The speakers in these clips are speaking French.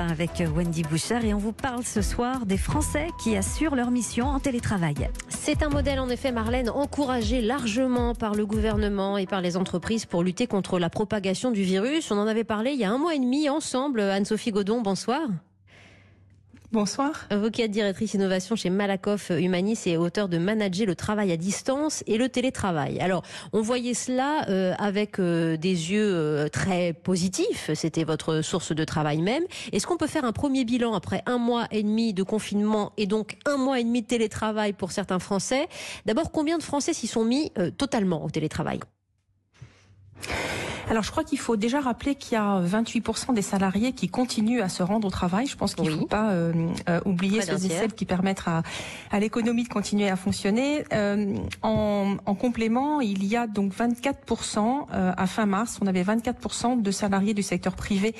avec Wendy Bouchard et on vous parle ce soir des Français qui assurent leur mission en télétravail. C'est un modèle en effet, Marlène, encouragé largement par le gouvernement et par les entreprises pour lutter contre la propagation du virus. On en avait parlé il y a un mois et demi ensemble. Anne-Sophie Godon, bonsoir. Bonsoir. Vous directrice innovation chez Malakoff Humanis et auteur de Manager le travail à distance et le télétravail. Alors, on voyait cela euh, avec euh, des yeux euh, très positifs. C'était votre source de travail même. Est-ce qu'on peut faire un premier bilan après un mois et demi de confinement et donc un mois et demi de télétravail pour certains Français? D'abord, combien de Français s'y sont mis totalement au télétravail? Alors je crois qu'il faut déjà rappeler qu'il y a 28% des salariés qui continuent à se rendre au travail. Je pense qu'il ne faut pas euh, euh, oublier ceux et celles qui permettent à, à l'économie de continuer à fonctionner. Euh, en, en, complément, il y a donc 24% euh, à fin mars, on avait 24% de salariés du secteur privé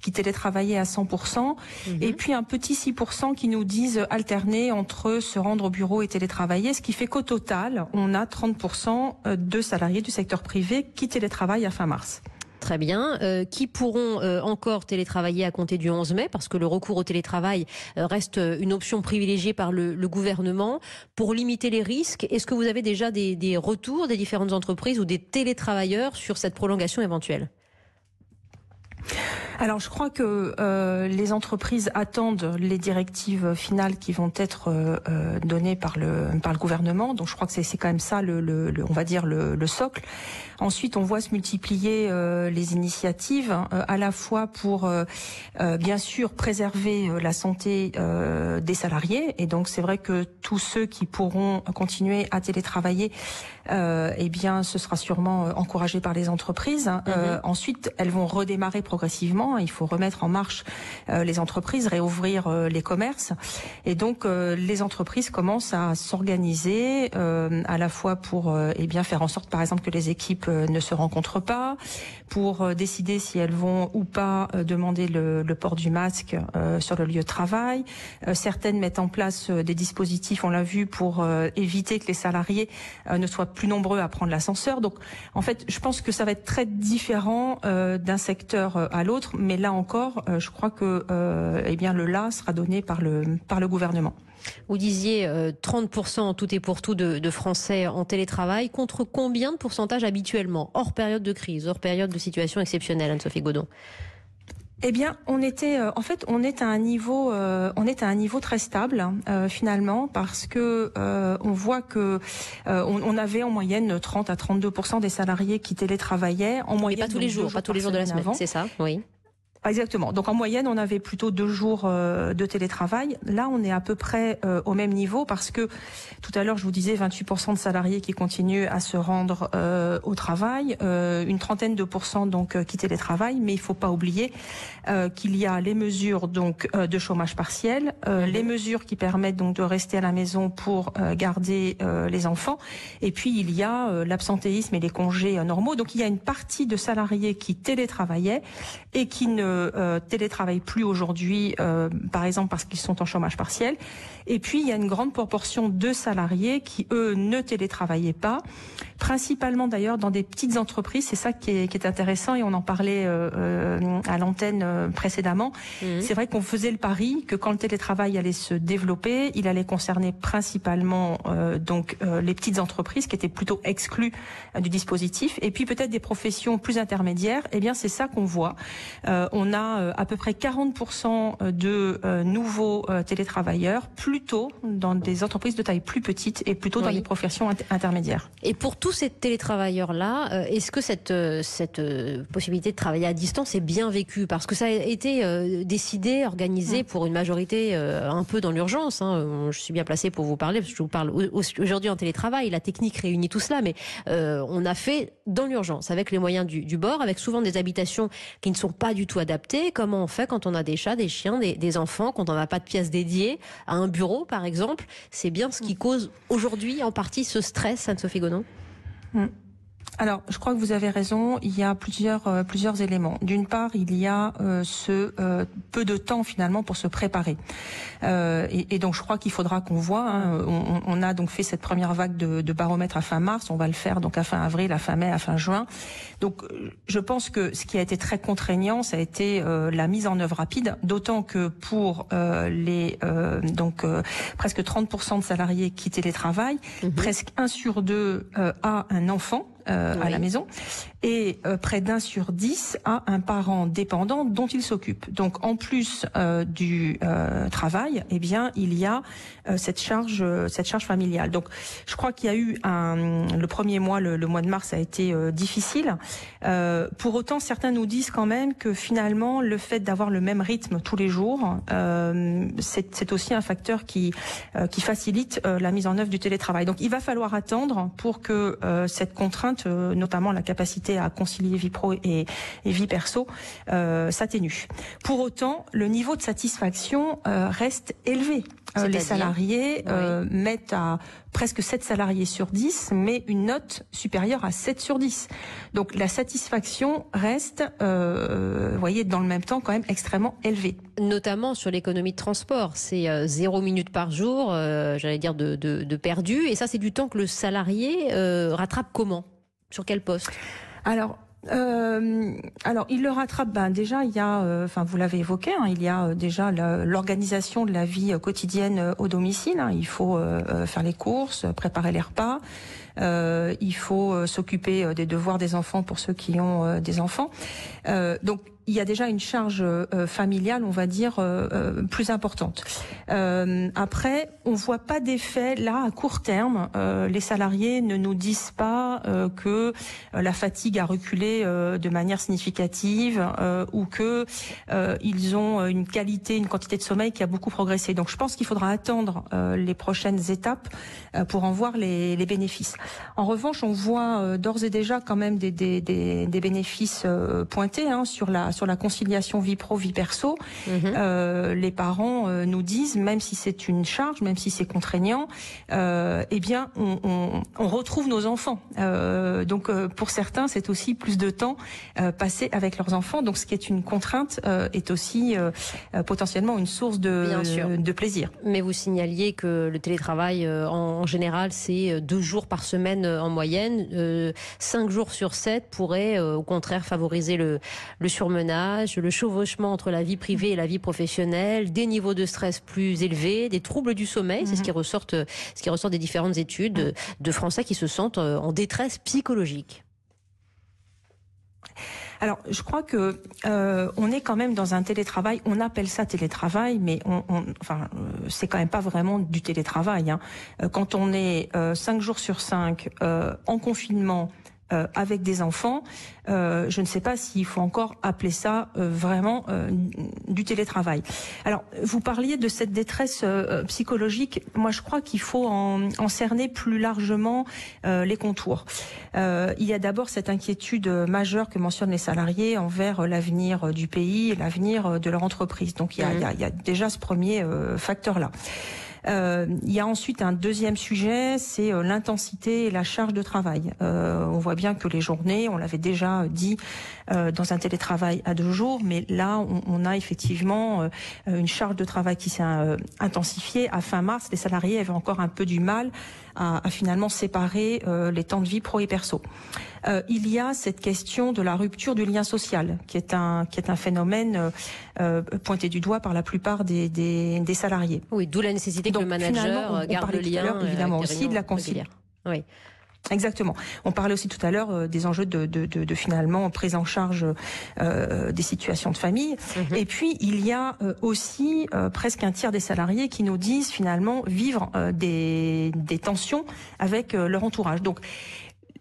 qui télétravaillaient à 100%, mhm. et puis un petit 6% qui nous disent alterner entre se rendre au bureau et télétravailler, ce qui fait qu'au total, on a 30% de salariés du secteur privé qui télétravaillent à fin mars. Très bien. Euh, qui pourront euh, encore télétravailler à compter du 11 mai? Parce que le recours au télétravail euh, reste une option privilégiée par le, gouvernement pour limiter les risques. Est-ce que vous avez déjà des, des retours des différentes entreprises ou des télétravailleurs sur cette prolongation éventuelle? Alors je crois que euh, les entreprises attendent les directives finales qui vont être euh, euh, données par le par le gouvernement. Donc je crois que c'est quand même ça le, le, on va dire le, le, socle. Ensuite on voit se multiplier les initiatives à la fois pour bien sûr préserver la santé des salariés et donc c'est vrai que tous ceux qui pourront continuer à télétravailler eh bien ce sera sûrement encouragé par les entreprises. Mm-hmm. ensuite elles vont redémarrer progressivement il faut remettre en marche euh, les entreprises, réouvrir euh, les commerces. Et donc, euh, les entreprises commencent à s'organiser à la fois pour eh bien faire en sorte, par exemple, que les équipes ne se rencontrent pas, pour décider si elles vont ou pas demander le, le port du masque sur le lieu de travail. certaines mettent en place des dispositifs, on l'a vu, pour éviter que les salariés ne soient plus nombreux à prendre l'ascenseur. Donc, en fait, je pense que ça va être très différent d'un secteur à l'autre mais là encore, euh, je crois que euh, eh bien le là sera donné par le par le gouvernement. Vous disiez 30% euh, tout et pour tout de, de, Français en télétravail, contre combien de pourcentage habituellement, hors période de crise, hors période de situation exceptionnelle, Anne-Sophie Godon eh bien, on était, en fait, on est à un niveau, on est à un niveau très stable finalement parce que on voit que on, avait en moyenne 30 à 32 des salariés qui télétravaillaient en moyenne. pas tous les jours, pas tous les jours de la semaine, c'est ça, oui. Exactement. Donc en moyenne, on avait plutôt deux jours euh, de télétravail. Là, on est à peu près euh, au même niveau parce que tout à l'heure, je vous disais 28% de salariés qui continuent à se rendre euh, au travail, une trentaine de pourcents donc qui télétravaillent, mais il faut pas oublier qu'il y a les mesures donc de chômage partiel, les mesures qui permettent donc de rester à la maison pour garder les enfants, et puis il y a l'absentéisme et les congés normaux. Donc il y a une partie de salariés qui télétravaillaient et qui ne euh, télétravaillent plus aujourd'hui, euh, par exemple parce qu'ils sont en chômage partiel. Et puis il y a une grande proportion de salariés qui eux ne télétravaillaient pas, principalement d'ailleurs dans des petites entreprises. C'est ça qui est, qui est, intéressant et on en parlait euh, euh à l'antenne euh, précédemment. Mmh. C'est vrai qu'on faisait le pari que quand le télétravail allait se développer, il allait concerner principalement euh, donc les petites entreprises qui étaient plutôt exclues du dispositif et puis peut-être des professions plus intermédiaires. Eh bien c'est ça qu'on voit. on on a euh, à peu près 40% euh, de euh, nouveaux télétravailleurs, plutôt dans des entreprises de taille plus petite et plutôt dans des professions intermédiaires. Et pour tous ces télétravailleurs-là, est-ce que cette, cette possibilité de travailler à distance est bien vécue? Parce que ça a été décidé, organisé pour une majorité un peu dans l'urgence. Hein. Je suis bien placée pour vous parler, parce que je vous parle aujourd'hui en télétravail. La technique réunit tout cela, mais on a fait dans l'urgence, avec les moyens du, du bord, avec souvent des habitations qui ne sont pas du tout Comment on fait quand on a des chats, des chiens, des, enfants, quand on n'a pas de pièces dédiées à un bureau, par exemple? C'est bien ce qui cause aujourd'hui en partie ce stress, Anne-Sophie Gonon? Mm. Alors, je crois que vous avez raison. Il y a plusieurs euh, plusieurs éléments. D'une part, il y a euh, ce euh, peu de temps finalement pour se préparer. Et, et, donc, je crois qu'il faudra qu'on voit. Hein, on, on, a donc fait cette première vague de, de, baromètre à fin mars. On va le faire donc à fin avril, à fin mai, à fin juin. Donc, je pense que ce qui a été très contraignant, ça a été la mise en œuvre rapide. D'autant que pour les donc presque 30% de salariés qui télétravaillent, mmh. presque un sur deux a un enfant. Euh, à la maison et euh, près d'un sur dix a un parent dépendant dont il s'occupe. Donc en plus euh, du travail, eh bien il y a cette charge cette charge familiale. Donc je crois qu'il y a eu un le premier mois le, mois de mars a été difficile. pour autant certains nous disent quand même que finalement le fait d'avoir le même rythme tous les jours c'est aussi un facteur qui qui facilite la mise en œuvre du télétravail. Donc il va falloir attendre pour que cette contrainte euh, notamment la capacité à concilier vie pro et, vie perso, euh, s'atténue. Pour autant, le niveau de satisfaction euh, reste élevé. les salariés mettent à presque 7 salariés sur 10, mais une note supérieure à 7 sur 10. Donc la satisfaction reste, vous voyez, dans le même temps quand même extrêmement élevée. Notamment sur l'économie de transport, c'est 0 minutes par jour, j'allais dire de, de, perdu, et ça c'est du temps que le salarié rattrape comment? Sur quel poste? Alors, euh, alors, il le rattrape. Ben déjà, il y a, euh, enfin, vous l'avez évoqué, hein, il y a euh, déjà l'organisation de la vie quotidienne au domicile. Hein. il faut faire les courses, préparer les repas. il faut s'occuper des devoirs des enfants pour ceux qui ont des enfants. donc, il y a déjà une charge euh, familiale, on va dire, euh, euh, plus importante. après, on voit pas d'effet là à court terme. les salariés ne nous disent pas que la fatigue a reculé de manière significative ou que ils ont une qualité, une quantité de sommeil qui a beaucoup progressé. Donc, je pense qu'il faudra attendre les prochaines étapes pour en voir les, les bénéfices. En revanche, on voit d'ores et déjà quand même des, des, des, des bénéfices pointés hein, sur la la conciliation vie pro vie perso, mhm. euh, les parents euh, nous disent, même si c'est une charge, même si c'est contraignant, euh, eh bien, on, on, on, retrouve nos enfants. Donc, pour certains, c'est aussi plus de temps passé avec leurs enfants. Donc, ce qui est une contrainte est aussi potentiellement une source de, de plaisir. Mais vous signaliez que le télétravail, en, général, c'est deux jours par semaine en moyenne. cinq jours sur sept pourraient, au contraire, favoriser le, le surmenage le chevauchement entre la vie privée et la vie professionnelle, des niveaux de stress plus élevés, des troubles du sommeil, c'est ce qui mhm. ressort, ce qui ressort des différentes études de Français qui se sentent euh, en détresse psychologique. Alors, je crois que euh, on est quand même dans un télétravail. On appelle ça télétravail, mais on, enfin, euh, c'est quand même pas vraiment du télétravail. Hein. Quand on est cinq jours sur cinq en confinement euh, avec des enfants, euh, je ne sais pas s'il faut encore appeler ça euh, vraiment du télétravail. Alors, vous parliez de cette détresse psychologique. Moi, je crois qu'il faut en, en, cerner plus largement les contours. il y a d'abord cette inquiétude majeure que mentionnent les salariés envers l'avenir du pays et l'avenir de leur entreprise. Donc, il y a, il y a, il y a déjà ce premier facteur-là. Euh, il y a ensuite un deuxième sujet, c'est euh, l'intensité et la charge de travail. Euh, on voit bien que les journées, on l'avait déjà dit dans un télétravail à deux jours, mais là, on, on a effectivement une charge de travail qui s'est intensifiée. À fin mars, les salariés avaient encore un peu du mal à, à finalement séparer les temps de vie pro et perso. Euh, il y a cette question de la rupture du lien social, qui est un, qui est un phénomène euh, pointé du doigt par la plupart des, des, des salariés. Oui, d'où la nécessité que le manager garde le lien. Euh, évidemment aussi de la conciliation. Oui. Exactement. On parlait aussi tout à l'heure euh, des enjeux de, de, de, de, finalement prise en charge euh, des situations de famille. Mhm. Et puis il y a euh, aussi presque un tiers des salariés qui nous disent finalement vivre des, des tensions avec leur entourage. Donc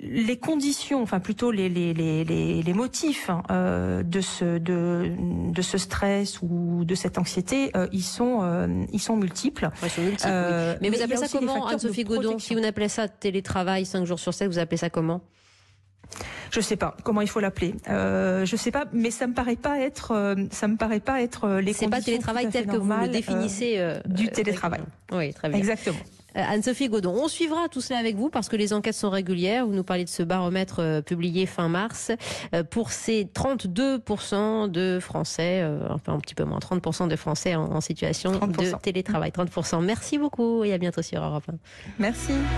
les conditions, enfin plutôt les, les, les, les motifs hein, euh, de, ce, de, de ce stress ou de cette anxiété, euh, ils, sont, euh, ils sont multiples. mais, vous appelez ça comment, Anne-Sophie Godon Si vous appelez ça télétravail 5 jours sur 7, vous appelez ça comment? Je sais pas comment il faut l'appeler. Euh, je sais pas, mais ça me paraît pas être, ça me paraît pas être les conditions. C'est pas télétravail tel que vous le définissez du télétravail. Oui, très bien. Exactement. Euh, Anne-Sophie Godon, on suivra tout cela avec vous parce que les enquêtes sont régulières. Vous nous parlez de ce baromètre euh, publié fin mars. Euh, pour ces 32% de Français, enfin un petit peu moins, 30% de Français en, en situation 30%. de télétravail. 30%. Merci beaucoup et à bientôt sur Europe 1. Merci.